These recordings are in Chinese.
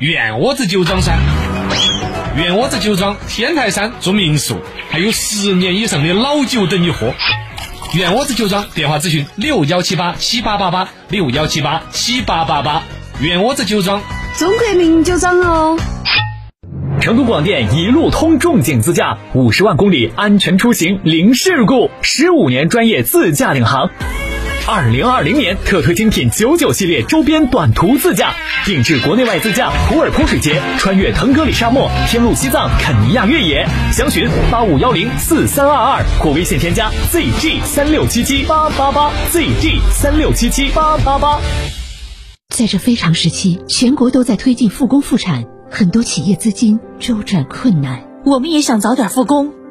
院窝子酒庄噻！圆窝子酒庄天台山做民宿，还有十年以上的老酒等你喝。圆窝子酒庄电话咨询六幺七八七八八八六幺七八七八八八。圆窝子酒庄，中国名酒庄哦。成都广电一路通重景自驾，五十万公里安全出行零事故，十五年专业自驾领航。二零二零年特推精品九九系列周边短途自驾，定制国内外自驾普洱泼水节，穿越腾格里沙漠，天路西藏肯尼亚越野。详询八五幺零四三二二或微信添加 zg 三六七七八八八 zg 三六七七八八八。在这非常时期，全国都在推进复工复产，很多企业资金周转困难。我们也想早点复工，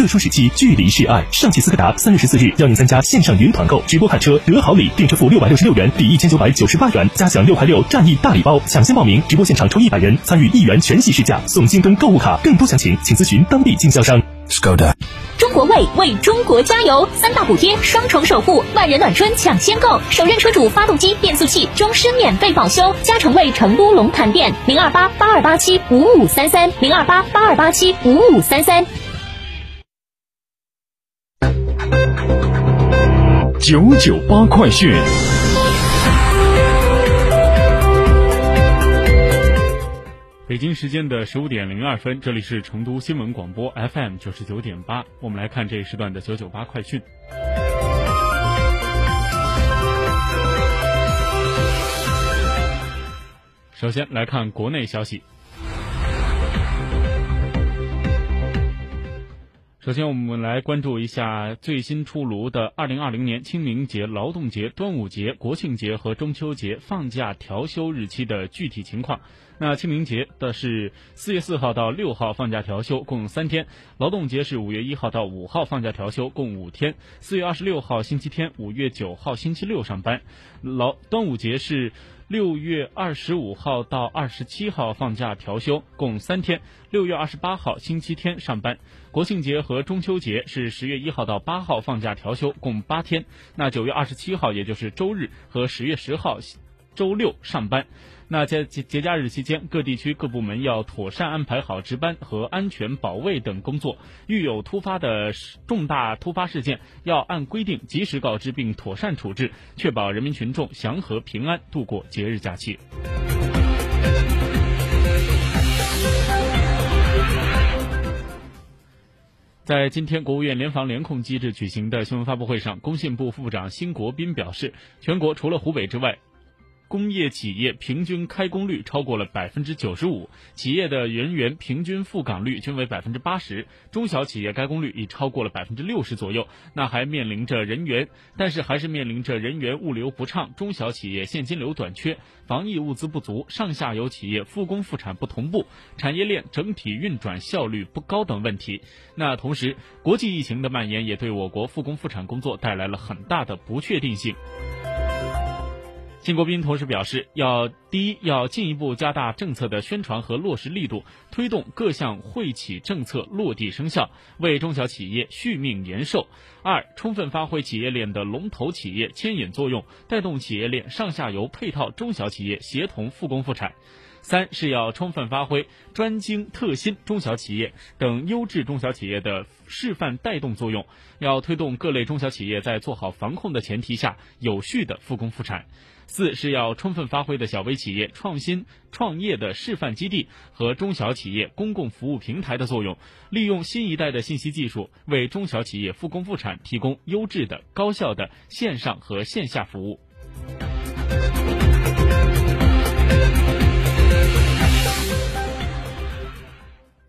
特殊时期，距离是爱。上汽斯柯达三月十四日邀您参加线上云团购，直播看车得好礼，订车付六百六十六元，抵一千九百九十八元，加享六块六战役大礼包，抢先报名，直播现场抽一百人，参与一元全系试驾，送京东购物卡。更多详情请咨询当地经销商。Skoda。中国卫为中国加油，三大补贴，双重守护，万人暖春抢先购，首任车主发动机、变速器终身免费保修。嘉诚卫成都龙潭店零二八八二八七五五三三零二八八二八七五五三三。九九八快讯。北京时间的十五点零二分，这里是成都新闻广播 FM 九十九点八，我们来看这一时段的九九八快讯。首先来看国内消息。首先，我们来关注一下最新出炉的二零二零年清明节、劳动节、端午节、国庆节和中秋节放假调休日期的具体情况。那清明节的是四月四号到六号放假调休，共三天；劳动节是五月一号到五号放假调休，共五天；四月二十六号星期天，五月九号星期六上班。劳端午节是六月二十五号到二十七号放假调休，共三天；六月二十八号星期天上班。国庆节和中秋节是十月一号到八号放假调休，共八天。那九月二十七号，也就是周日和十月十号周六上班。那在节节假日期间，各地区各部门要妥善安排好值班和安全保卫等工作。遇有突发的重大突发事件，要按规定及时告知并妥善处置，确保人民群众祥和平安度过节日假期。在今天国务院联防联控机制举行的新闻发布会上，工信部副部长辛国斌表示，全国除了湖北之外，工业企业平均开工率超过了百分之九十五，企业的人员平均赴岗率均为百分之八十，中小企业开工率已超过了百分之六十左右。那还面临着人员，但是还是面临着人员物流不畅，中小企业现金流短缺，防疫物资不足，上下游企业复工复产不同步，产业链整体运转效率不高等问题。那同时，国际疫情的蔓延也对我国复工复产工作带来了很大的不确定性。金国斌同时表示，要第一，要进一步加大政策的宣传和落实力度，推动各项惠企政策落地生效，为中小企业续命延寿；二，充分发挥企业链的龙头企业牵引作用，带动企业链上下游配套中小企业协同复工复产。三是要充分发挥专精特新中小企业等优质中小企业的示范带动作用，要推动各类中小企业在做好防控的前提下，有序的复工复产。四是要充分发挥的小微企业创新创业的示范基地和中小企业公共服务平台的作用，利用新一代的信息技术，为中小企业复工复产提供优质的、高效的线上和线下服务。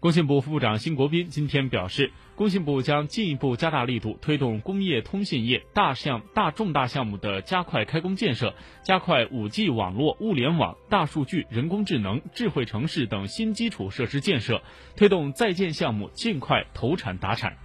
工信部副部长辛国斌今天表示，工信部将进一步加大力度，推动工业通信业大项大重大项目的加快开工建设，加快 5G 网络、物联网、大数据、人工智能、智慧城市等新基础设施建设，推动在建项目尽快投产达产。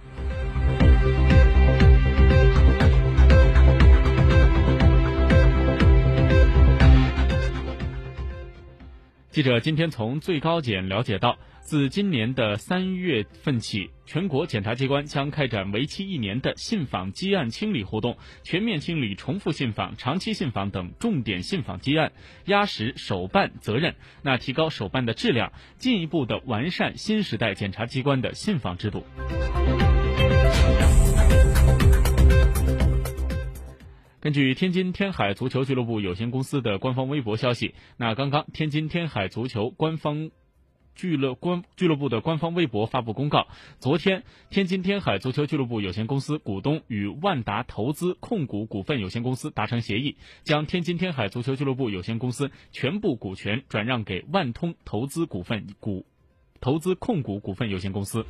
记者今天从最高检了解到，自今年的三月份起，全国检察机关将开展为期一年的信访积案清理活动，全面清理重复信访、长期信访等重点信访积案，压实首办责任，那提高首办的质量，进一步的完善新时代检察机关的信访制度。根据天津天海足球俱乐部有限公司的官方微博消息，那刚刚天津天海足球官方俱乐官俱乐部的官方微博发布公告，昨天天津天海足球俱乐部有限公司股东与万达投资控股股份有限公司达成协议，将天津天海足球俱乐部有限公司全部股权转让给万通投资股份股投资控股股份有限公司。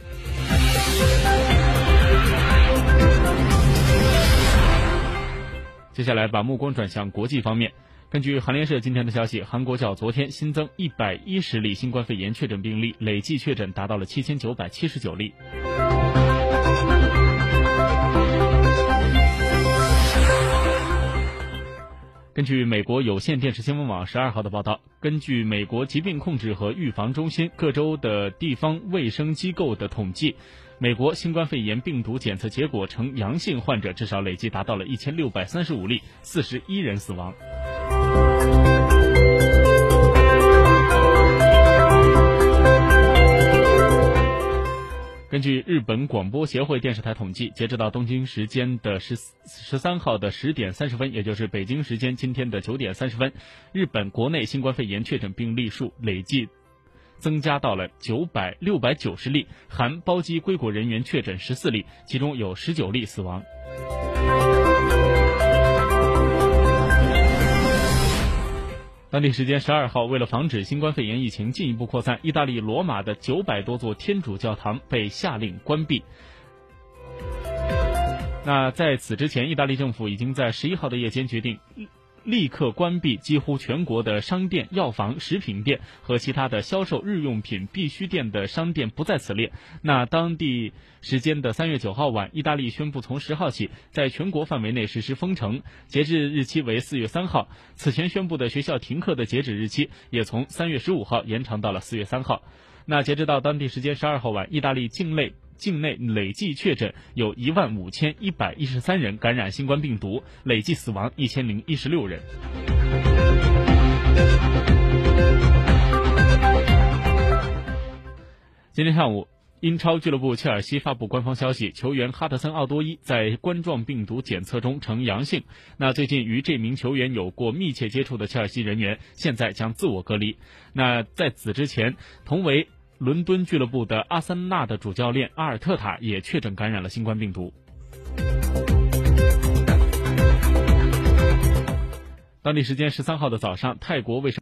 接下来把目光转向国际方面。根据韩联社今天的消息，韩国较昨天新增一百一十例新冠肺炎确诊病例，累计确诊达到了七千九百七十九例。根据美国有线电视新闻网十二号的报道，根据美国疾病控制和预防中心各州的地方卫生机构的统计。美国新冠肺炎病毒检测结果呈阳性患者至少累计达到了一千六百三十五例，四十一人死亡。根据日本广播协会电视台统计，截止到东京时间的十十三号的十点三十分，也就是北京时间今天的九点三十分，日本国内新冠肺炎确诊病例数累计。增加到了九百六百九十例，含包机归国人员确诊十四例，其中有十九例死亡。当地时间十二号，为了防止新冠肺炎疫情进一步扩散，意大利罗马的九百多座天主教堂被下令关闭。那在此之前，意大利政府已经在十一号的夜间决定。立刻关闭几乎全国的商店、药房、食品店和其他的销售日用品必需店的商店不在此列。那当地时间的三月九号晚，意大利宣布从十号起在全国范围内实施封城，截至日期为四月三号。此前宣布的学校停课的截止日期也从三月十五号延长到了四月三号。那截止到当地时间十二号晚，意大利境内。境内累计确诊有一万五千一百一十三人感染新冠病毒，累计死亡一千零一十六人。今天上午，英超俱乐部切尔西发布官方消息，球员哈德森·奥多伊在冠状病毒检测中呈阳性。那最近与这名球员有过密切接触的切尔西人员，现在将自我隔离。那在此之前，同为。伦敦俱乐部的阿森纳的主教练阿尔特塔也确诊感染了新冠病毒。当地时间十三号的早上，泰国卫生。